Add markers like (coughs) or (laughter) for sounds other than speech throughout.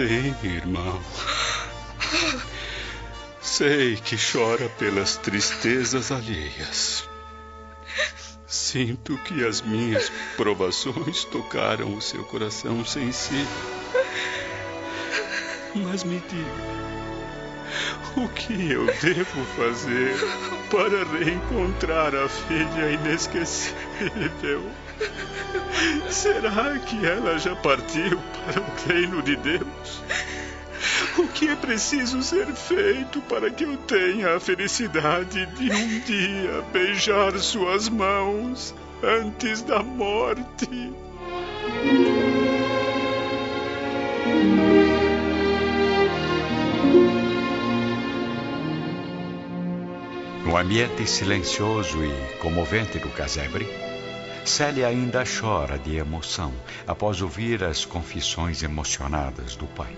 Sim, irmão. Sei que chora pelas tristezas alheias. Sinto que as minhas provações tocaram o seu coração sensível. Mas me diga, o que eu devo fazer para reencontrar a filha inesquecível? Será que ela já partiu para o reino de Deus? O que é preciso ser feito para que eu tenha a felicidade de um dia beijar suas mãos antes da morte? No ambiente silencioso e comovente do casebre, Célia ainda chora de emoção após ouvir as confissões emocionadas do pai.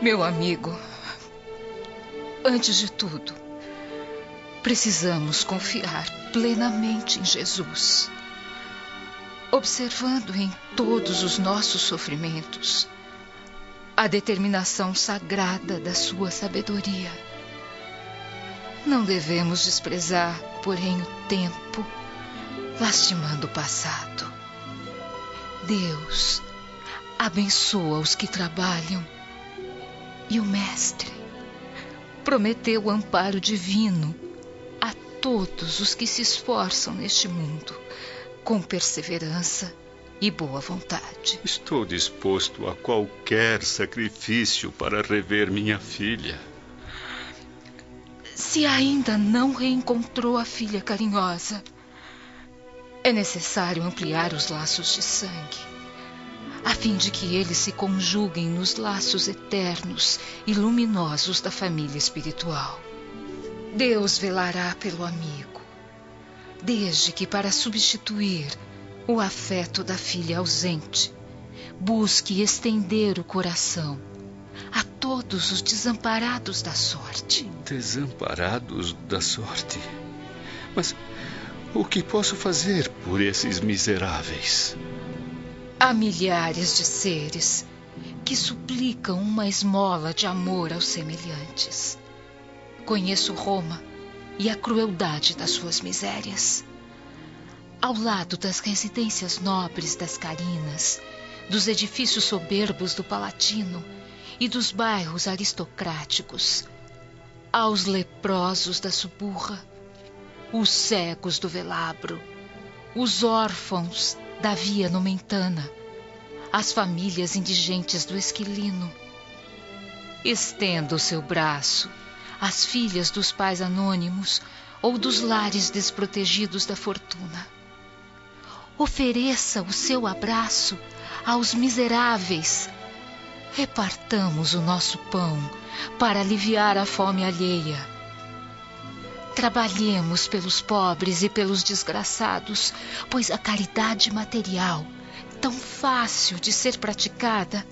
Meu amigo, antes de tudo, precisamos confiar plenamente em Jesus, observando em todos os nossos sofrimentos a determinação sagrada da sua sabedoria. Não devemos desprezar, porém, o tempo, lastimando o passado. Deus abençoa os que trabalham e o Mestre prometeu o amparo divino a todos os que se esforçam neste mundo com perseverança e boa vontade. Estou disposto a qualquer sacrifício para rever minha filha. Se ainda não reencontrou a filha carinhosa, é necessário ampliar os laços de sangue, a fim de que eles se conjuguem nos laços eternos e luminosos da família espiritual. Deus velará pelo amigo, desde que, para substituir o afeto da filha ausente. Busque estender o coração a todos os desamparados da sorte. Desamparados da sorte? Mas o que posso fazer por esses miseráveis? Há milhares de seres que suplicam uma esmola de amor aos semelhantes. Conheço Roma e a crueldade das suas misérias ao lado das residências nobres das Carinas, dos edifícios soberbos do Palatino e dos bairros aristocráticos, aos leprosos da Suburra, os cegos do Velabro, os órfãos da Via Nomentana, as famílias indigentes do Esquilino. Estenda o seu braço às filhas dos pais anônimos ou dos lares desprotegidos da fortuna Ofereça o seu abraço aos miseráveis. Repartamos o nosso pão para aliviar a fome alheia. Trabalhemos pelos pobres e pelos desgraçados, pois a caridade material, tão fácil de ser praticada,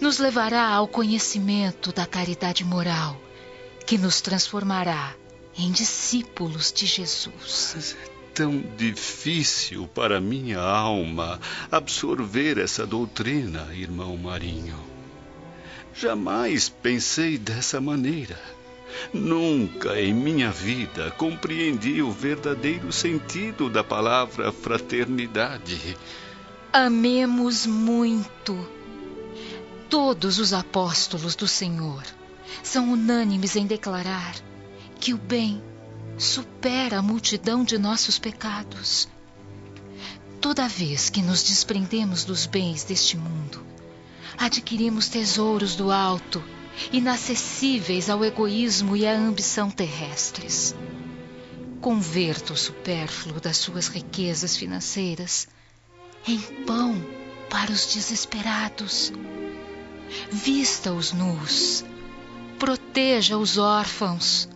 nos levará ao conhecimento da caridade moral, que nos transformará em discípulos de Jesus tão difícil para minha alma absorver essa doutrina, irmão Marinho. Jamais pensei dessa maneira. Nunca em minha vida compreendi o verdadeiro sentido da palavra fraternidade. Amemos muito. Todos os apóstolos do Senhor são unânimes em declarar que o bem supera a multidão de nossos pecados. Toda vez que nos desprendemos dos bens deste mundo, adquirimos tesouros do alto, inacessíveis ao egoísmo e à ambição terrestres. Converta o supérfluo das suas riquezas financeiras em pão para os desesperados. Vista os nus, proteja os órfãos,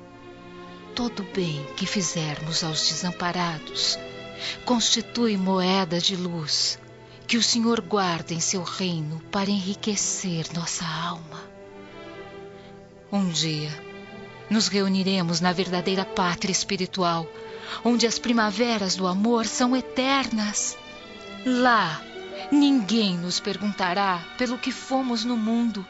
todo bem que fizermos aos desamparados constitui moeda de luz que o Senhor guarda em seu reino para enriquecer nossa alma. Um dia nos reuniremos na verdadeira pátria espiritual, onde as primaveras do amor são eternas. Lá, ninguém nos perguntará pelo que fomos no mundo,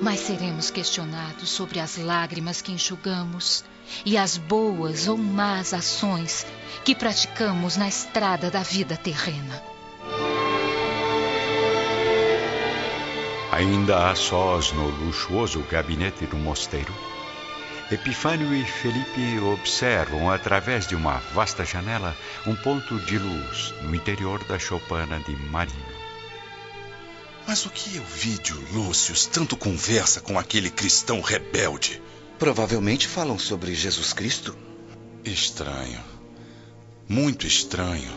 mas seremos questionados sobre as lágrimas que enxugamos e as boas ou más ações que praticamos na estrada da vida terrena. Ainda a sós no luxuoso gabinete do mosteiro, Epifânio e Felipe observam através de uma vasta janela um ponto de luz no interior da choupana de Marinho. Mas o que o vídeo Lúcio tanto conversa com aquele cristão rebelde? Provavelmente falam sobre Jesus Cristo. Estranho. Muito estranho.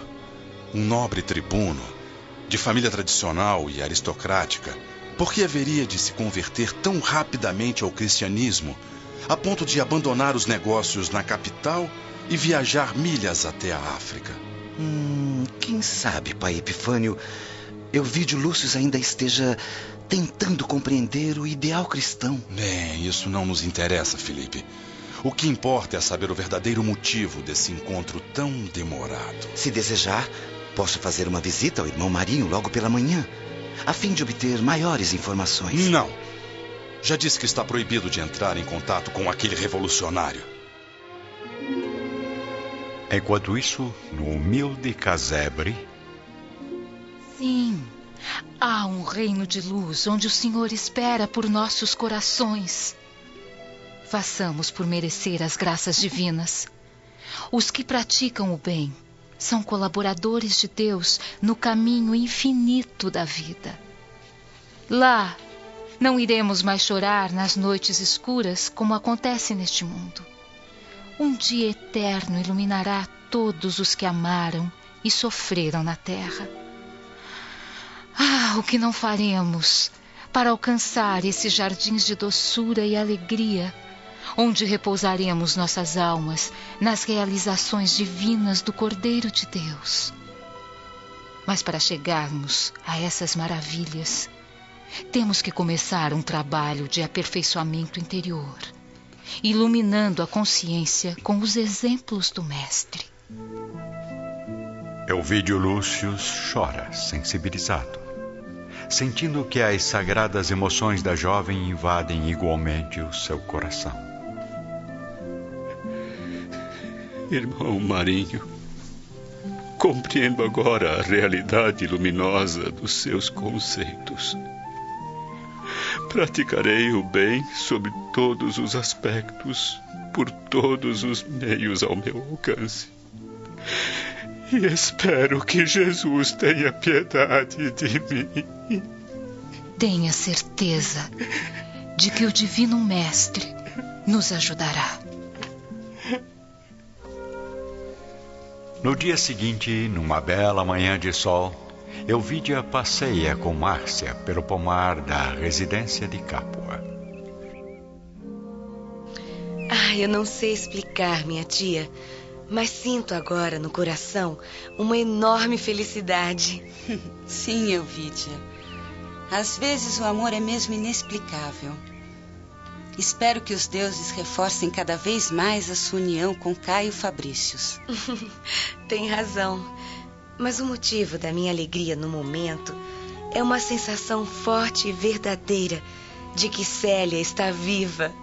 Um nobre tribuno, de família tradicional e aristocrática, por que haveria de se converter tão rapidamente ao cristianismo, a ponto de abandonar os negócios na capital e viajar milhas até a África? Hum, quem sabe, pai Epifânio, Euvídio Lúcio ainda esteja tentando compreender o ideal cristão. Bem, isso não nos interessa, Felipe. O que importa é saber o verdadeiro motivo desse encontro tão demorado. Se desejar, posso fazer uma visita ao irmão Marinho logo pela manhã, a fim de obter maiores informações. Não. Já disse que está proibido de entrar em contato com aquele revolucionário. Enquanto isso, no humilde casebre. Sim, Há um reino de luz onde o Senhor espera por nossos corações. Façamos por merecer as graças divinas. Os que praticam o bem são colaboradores de Deus no caminho infinito da vida. Lá, não iremos mais chorar nas noites escuras como acontece neste mundo. Um dia eterno iluminará todos os que amaram e sofreram na terra. Ah, o que não faremos para alcançar esses jardins de doçura e alegria, onde repousaremos nossas almas nas realizações divinas do Cordeiro de Deus. Mas para chegarmos a essas maravilhas, temos que começar um trabalho de aperfeiçoamento interior, iluminando a consciência com os exemplos do Mestre. Elvídio Lúcio chora, sensibilizado sentindo que as sagradas emoções da jovem invadem igualmente o seu coração. Irmão Marinho, compreendo agora a realidade luminosa dos seus conceitos. Praticarei o bem sob todos os aspectos, por todos os meios ao meu alcance. E espero que Jesus tenha piedade de mim. Tenha certeza de que o Divino Mestre nos ajudará. No dia seguinte, numa bela manhã de sol, Elvídia passeia com Márcia pelo pomar da residência de Capua. Ah, eu não sei explicar, minha tia mas sinto agora no coração uma enorme felicidade. (laughs) Sim, Elvídia. Às vezes o amor é mesmo inexplicável. Espero que os deuses reforcem cada vez mais a sua união com Caio Fabrícios. (laughs) Tem razão. Mas o motivo da minha alegria no momento é uma sensação forte e verdadeira de que Célia está viva.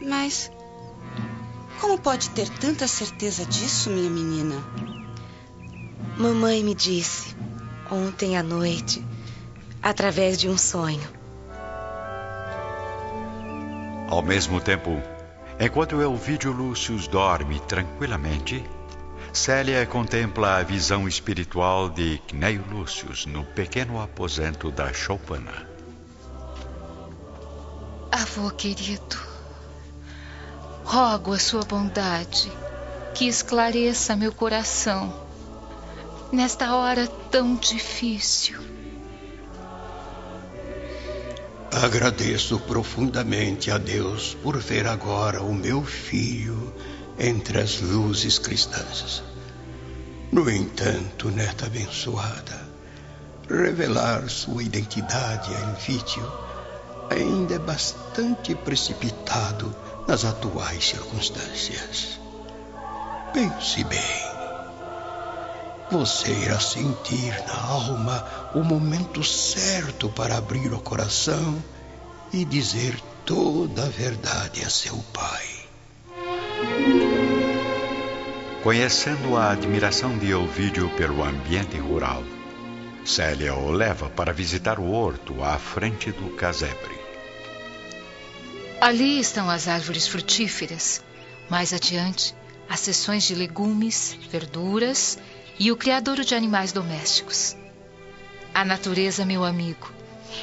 Mas como pode ter tanta certeza disso, minha menina? Mamãe me disse ontem à noite, através de um sonho. Ao mesmo tempo, enquanto Elvídio Lúcio dorme tranquilamente, Célia contempla a visão espiritual de Cneio Lúcio no pequeno aposento da choupana. Avô querido, rogo a sua bondade que esclareça meu coração nesta hora tão difícil. Agradeço profundamente a Deus por ver agora o meu filho entre as luzes cristãs. No entanto, nesta abençoada, revelar sua identidade a Elvídio ainda é bastante precipitado nas atuais circunstâncias. Pense bem. Você irá sentir na alma o momento certo para abrir o coração e dizer toda a verdade a seu pai. Conhecendo a admiração de Ovídio pelo ambiente rural, Célia o leva para visitar o horto à frente do casebre. Ali estão as árvores frutíferas. Mais adiante, as seções de legumes, verduras e o criadouro de animais domésticos. A natureza, meu amigo,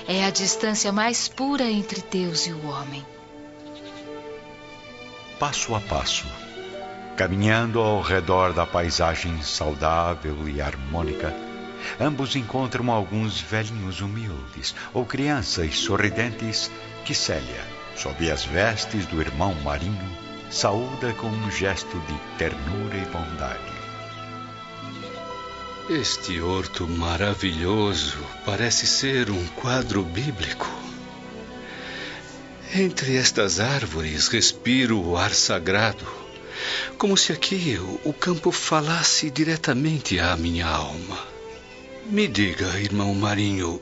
é a distância mais pura entre Deus e o homem. Passo a passo, caminhando ao redor da paisagem saudável e harmônica, ambos encontram alguns velhinhos humildes ou crianças sorridentes que Célia, sob as vestes do irmão Marinho, saúda com um gesto de ternura e bondade. Este horto maravilhoso parece ser um quadro bíblico. Entre estas árvores respiro o ar sagrado, como se aqui o campo falasse diretamente à minha alma. Me diga, irmão Marinho,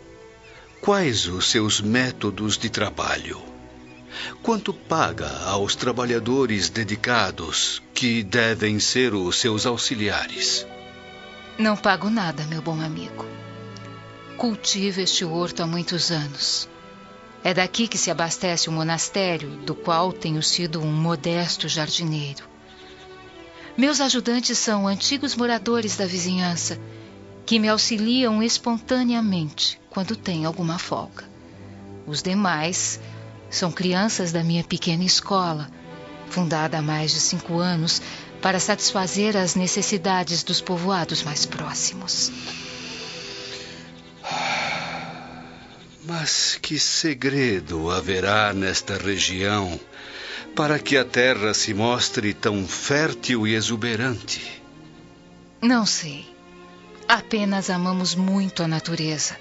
quais os seus métodos de trabalho? Quanto paga aos trabalhadores dedicados que devem ser os seus auxiliares? Não pago nada, meu bom amigo. Cultivo este horto há muitos anos. É daqui que se abastece o monastério, do qual tenho sido um modesto jardineiro. Meus ajudantes são antigos moradores da vizinhança, que me auxiliam espontaneamente quando tem alguma folga. Os demais são crianças da minha pequena escola, fundada há mais de cinco anos para satisfazer as necessidades dos povoados mais próximos. Mas que segredo haverá nesta região para que a terra se mostre tão fértil e exuberante? Não sei. Apenas amamos muito a natureza.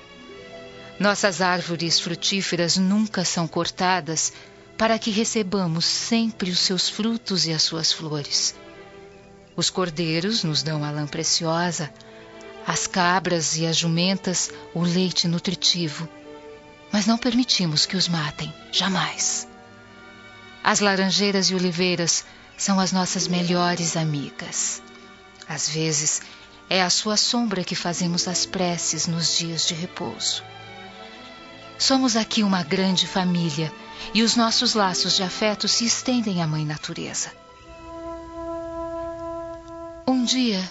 Nossas árvores frutíferas nunca são cortadas para que recebamos sempre os seus frutos e as suas flores. Os cordeiros nos dão a lã preciosa, as cabras e as jumentas o leite nutritivo, mas não permitimos que os matem, jamais. As laranjeiras e oliveiras são as nossas melhores amigas. Às vezes, é a sua sombra que fazemos as preces nos dias de repouso. Somos aqui uma grande família e os nossos laços de afeto se estendem à Mãe Natureza. Um dia,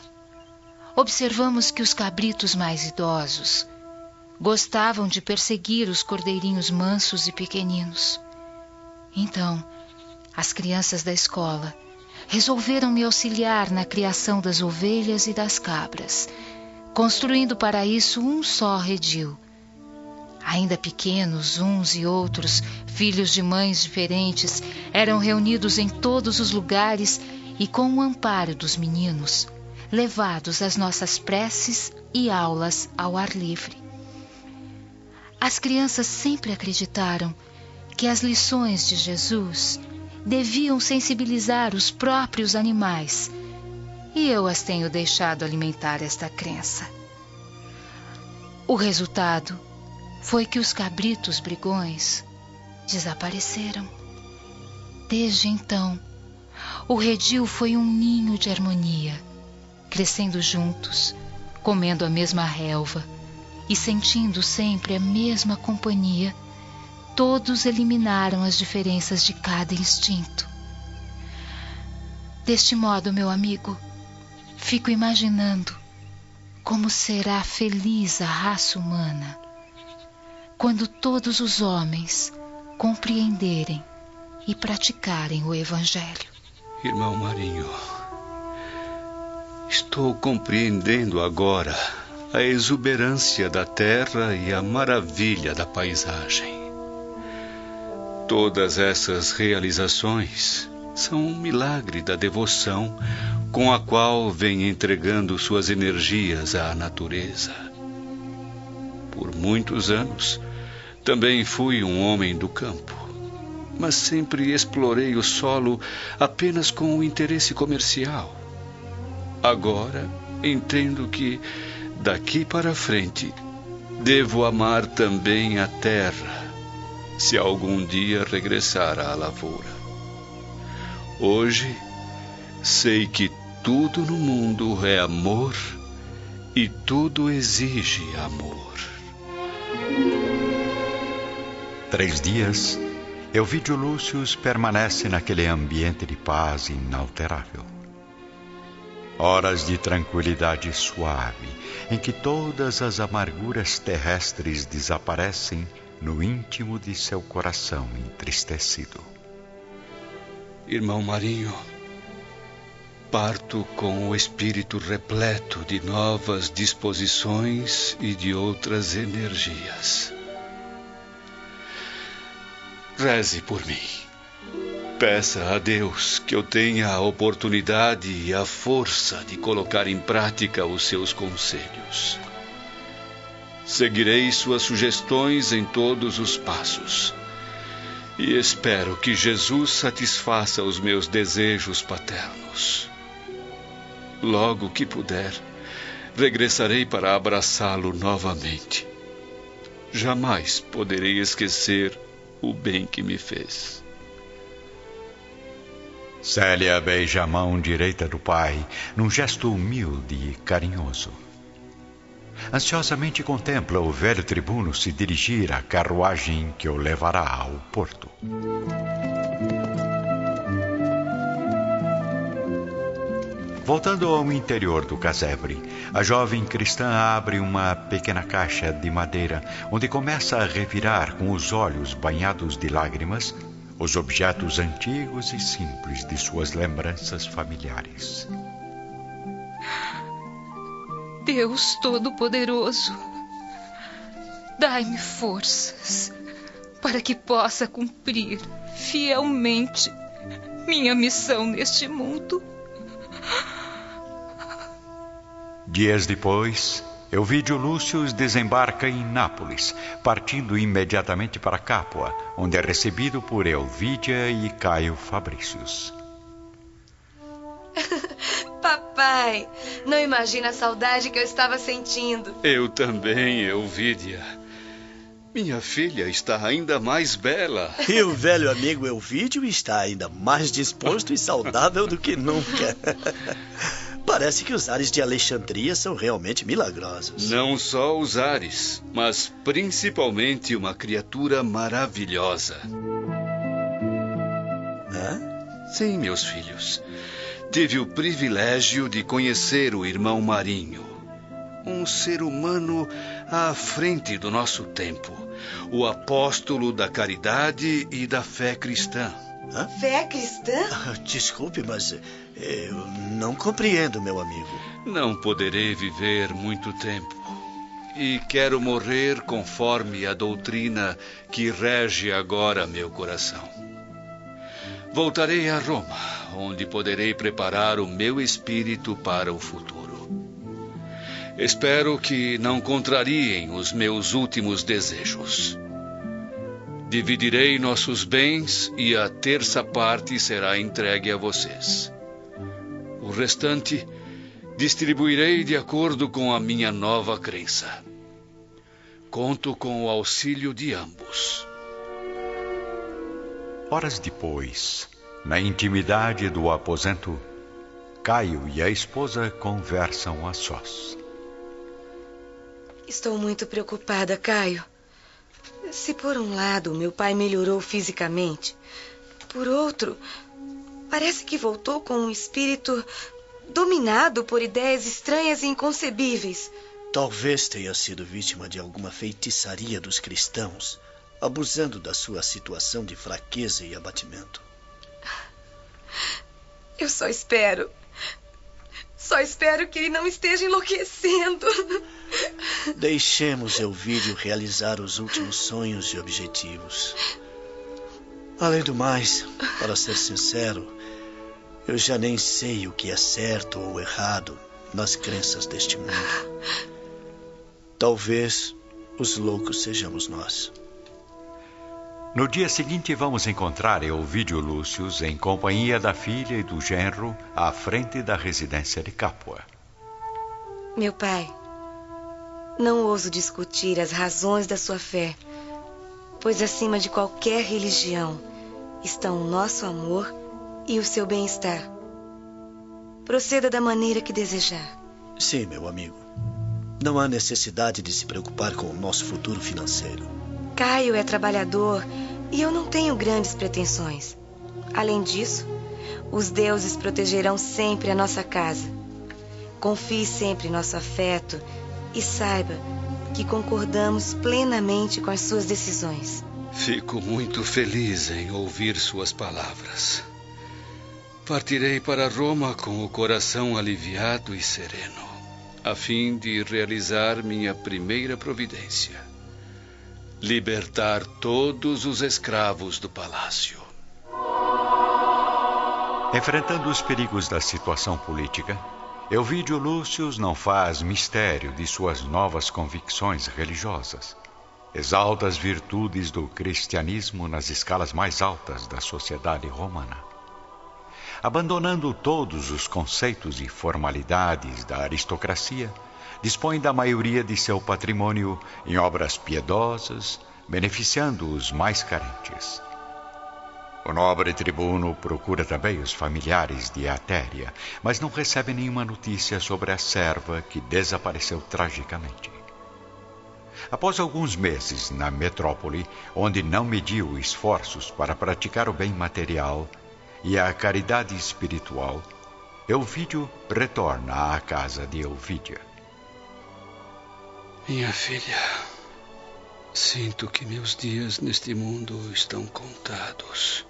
observamos que os cabritos mais idosos gostavam de perseguir os cordeirinhos mansos e pequeninos. Então, as crianças da escola resolveram me auxiliar na criação das ovelhas e das cabras, construindo para isso um só redil. Ainda pequenos, uns e outros, filhos de mães diferentes, eram reunidos em todos os lugares e com o amparo dos meninos, levados às nossas preces e aulas ao ar livre. As crianças sempre acreditaram que as lições de Jesus deviam sensibilizar os próprios animais, e eu as tenho deixado alimentar esta crença. O resultado foi que os cabritos brigões desapareceram. Desde então, o redil foi um ninho de harmonia, crescendo juntos, comendo a mesma relva e sentindo sempre a mesma companhia. Todos eliminaram as diferenças de cada instinto. Deste modo, meu amigo, fico imaginando como será feliz a raça humana quando todos os homens compreenderem e praticarem o Evangelho. Irmão Marinho, estou compreendendo agora a exuberância da terra e a maravilha da paisagem. Todas essas realizações são um milagre da devoção com a qual vem entregando suas energias à natureza. Por muitos anos, também fui um homem do campo mas sempre explorei o solo apenas com o interesse comercial. Agora entendo que daqui para frente devo amar também a terra, se algum dia regressar à lavoura. Hoje sei que tudo no mundo é amor e tudo exige amor. Três dias, Elvídio Lúcius permanece naquele ambiente de paz inalterável. Horas de tranquilidade suave, em que todas as amarguras terrestres desaparecem no íntimo de seu coração entristecido. Irmão Marinho, parto com o espírito repleto de novas disposições e de outras energias. Reze por mim. Peça a Deus que eu tenha a oportunidade e a força de colocar em prática os seus conselhos. Seguirei suas sugestões em todos os passos. E espero que Jesus satisfaça os meus desejos paternos. Logo que puder, regressarei para abraçá-lo novamente. Jamais poderei esquecer o bem que me fez. Célia beija a mão direita do pai num gesto humilde e carinhoso. Ansiosamente contempla o velho tribuno se dirigir à carruagem que o levará ao porto. Voltando ao interior do casebre, a jovem cristã abre uma pequena caixa de madeira, onde começa a revirar com os olhos banhados de lágrimas os objetos antigos e simples de suas lembranças familiares. Deus Todo-Poderoso, dai-me forças para que possa cumprir fielmente minha missão neste mundo. Dias depois, Elvídio Lúcio desembarca em Nápoles, partindo imediatamente para Capua, onde é recebido por Elvídia e Caio Fabrícios. (laughs) Papai, não imagina a saudade que eu estava sentindo. Eu também, Elvídia. Minha filha está ainda mais bela. (laughs) E o velho amigo Elvídio está ainda mais disposto e saudável do que nunca. (laughs) Parece que os ares de Alexandria são realmente milagrosos. Não só os ares, mas principalmente uma criatura maravilhosa. Hã? Sim, meus filhos. Tive o privilégio de conhecer o irmão Marinho. Um ser humano à frente do nosso tempo. O apóstolo da caridade e da fé cristã. Hã? Fé cristã? Ah, desculpe, mas eu não compreendo, meu amigo. Não poderei viver muito tempo. E quero morrer conforme a doutrina que rege agora meu coração. Voltarei a Roma, onde poderei preparar o meu espírito para o futuro. Espero que não contrariem os meus últimos desejos. Dividirei nossos bens e a terça parte será entregue a vocês. O restante distribuirei de acordo com a minha nova crença. Conto com o auxílio de ambos. Horas depois, na intimidade do aposento, Caio e a esposa conversam a sós. Estou muito preocupada, Caio. Se por um lado meu pai melhorou fisicamente, por outro, parece que voltou com um espírito dominado por ideias estranhas e inconcebíveis. Talvez tenha sido vítima de alguma feitiçaria dos cristãos, abusando da sua situação de fraqueza e abatimento. Eu só espero. Só espero que ele não esteja enlouquecendo. Deixemos Elvídio realizar os últimos sonhos e objetivos. Além do mais, para ser sincero, eu já nem sei o que é certo ou errado nas crenças deste mundo. Talvez os loucos sejamos nós. No dia seguinte, vamos encontrar Elvídio Lúcius em companhia da filha e do genro à frente da residência de Capua. Meu pai, não ouso discutir as razões da sua fé, pois acima de qualquer religião estão o nosso amor e o seu bem-estar. Proceda da maneira que desejar. Sim, meu amigo. Não há necessidade de se preocupar com o nosso futuro financeiro. Caio é trabalhador e eu não tenho grandes pretensões. Além disso, os deuses protegerão sempre a nossa casa. Confie sempre em nosso afeto e saiba que concordamos plenamente com as suas decisões. Fico muito feliz em ouvir suas palavras. Partirei para Roma com o coração aliviado e sereno, a fim de realizar minha primeira providência: libertar todos os escravos do palácio. Enfrentando os perigos da situação política, Elvídio Lúcio não faz mistério de suas novas convicções religiosas. Exalta as virtudes do cristianismo nas escalas mais altas da sociedade romana. Abandonando todos os conceitos e formalidades da aristocracia, dispõe da maioria de seu patrimônio em obras piedosas, beneficiando os mais carentes. O nobre tribuno procura também os familiares de Atéria, mas não recebe nenhuma notícia sobre a serva que desapareceu tragicamente. Após alguns meses na metrópole, onde não mediu esforços para praticar o bem material e a caridade espiritual, Elvídio retorna à casa de Elvídia. Minha filha, sinto que meus dias neste mundo estão contados.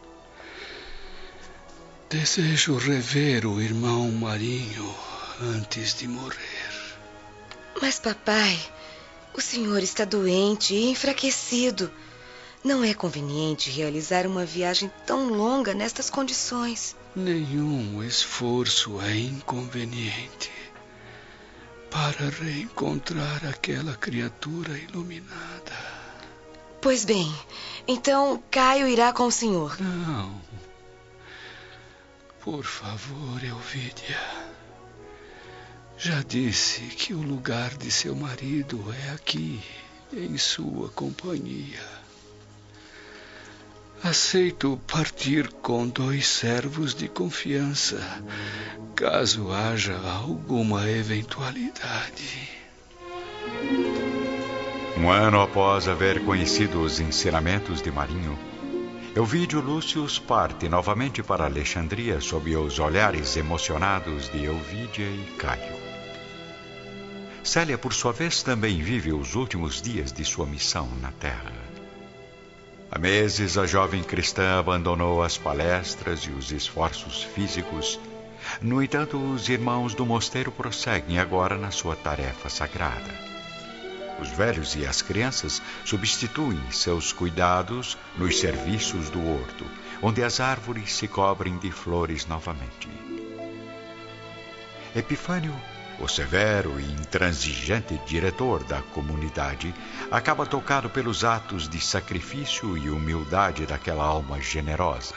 Desejo rever o irmão Marinho antes de morrer. Mas, papai, o senhor está doente e enfraquecido. Não é conveniente realizar uma viagem tão longa nestas condições. Nenhum esforço é inconveniente para reencontrar aquela criatura iluminada. Pois bem, então Caio irá com o senhor. Não. Por favor, Elvídia. Já disse que o lugar de seu marido é aqui, em sua companhia. Aceito partir com dois servos de confiança, caso haja alguma eventualidade. Um ano após haver conhecido os ensinamentos de Marinho, Elvídio Lúcius parte novamente para Alexandria sob os olhares emocionados de Elvídia e Caio. Célia, por sua vez, também vive os últimos dias de sua missão na Terra. Há meses, a jovem cristã abandonou as palestras e os esforços físicos. No entanto, os irmãos do mosteiro prosseguem agora na sua tarefa sagrada. Os velhos e as crianças substituem seus cuidados nos serviços do horto, onde as árvores se cobrem de flores novamente. Epifânio, o severo e intransigente diretor da comunidade, acaba tocado pelos atos de sacrifício e humildade daquela alma generosa.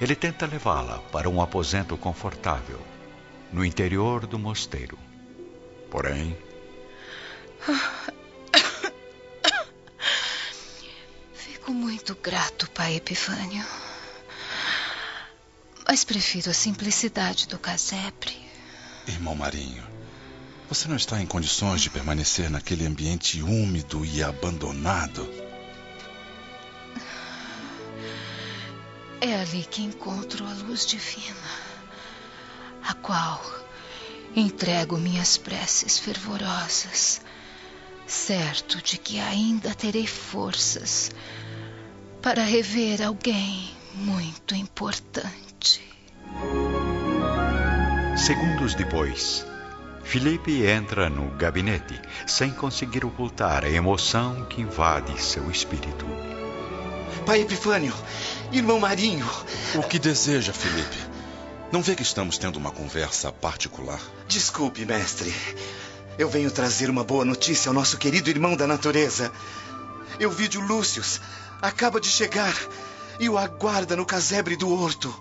Ele tenta levá-la para um aposento confortável, no interior do mosteiro. Porém, (coughs) Fico muito grato, pai Epifânio. Mas prefiro a simplicidade do casebre. Irmão Marinho, você não está em condições de permanecer naquele ambiente úmido e abandonado? É ali que encontro a luz divina, a qual entrego minhas preces fervorosas certo de que ainda terei forças para rever alguém muito importante. Segundos depois, Felipe entra no gabinete sem conseguir ocultar a emoção que invade seu espírito. Pai Epifânio, irmão Marinho. O que deseja, Felipe? Não vê que estamos tendo uma conversa particular? Desculpe, mestre. Eu venho trazer uma boa notícia ao nosso querido irmão da natureza. Euvídio Lúcius acaba de chegar e o aguarda no casebre do horto.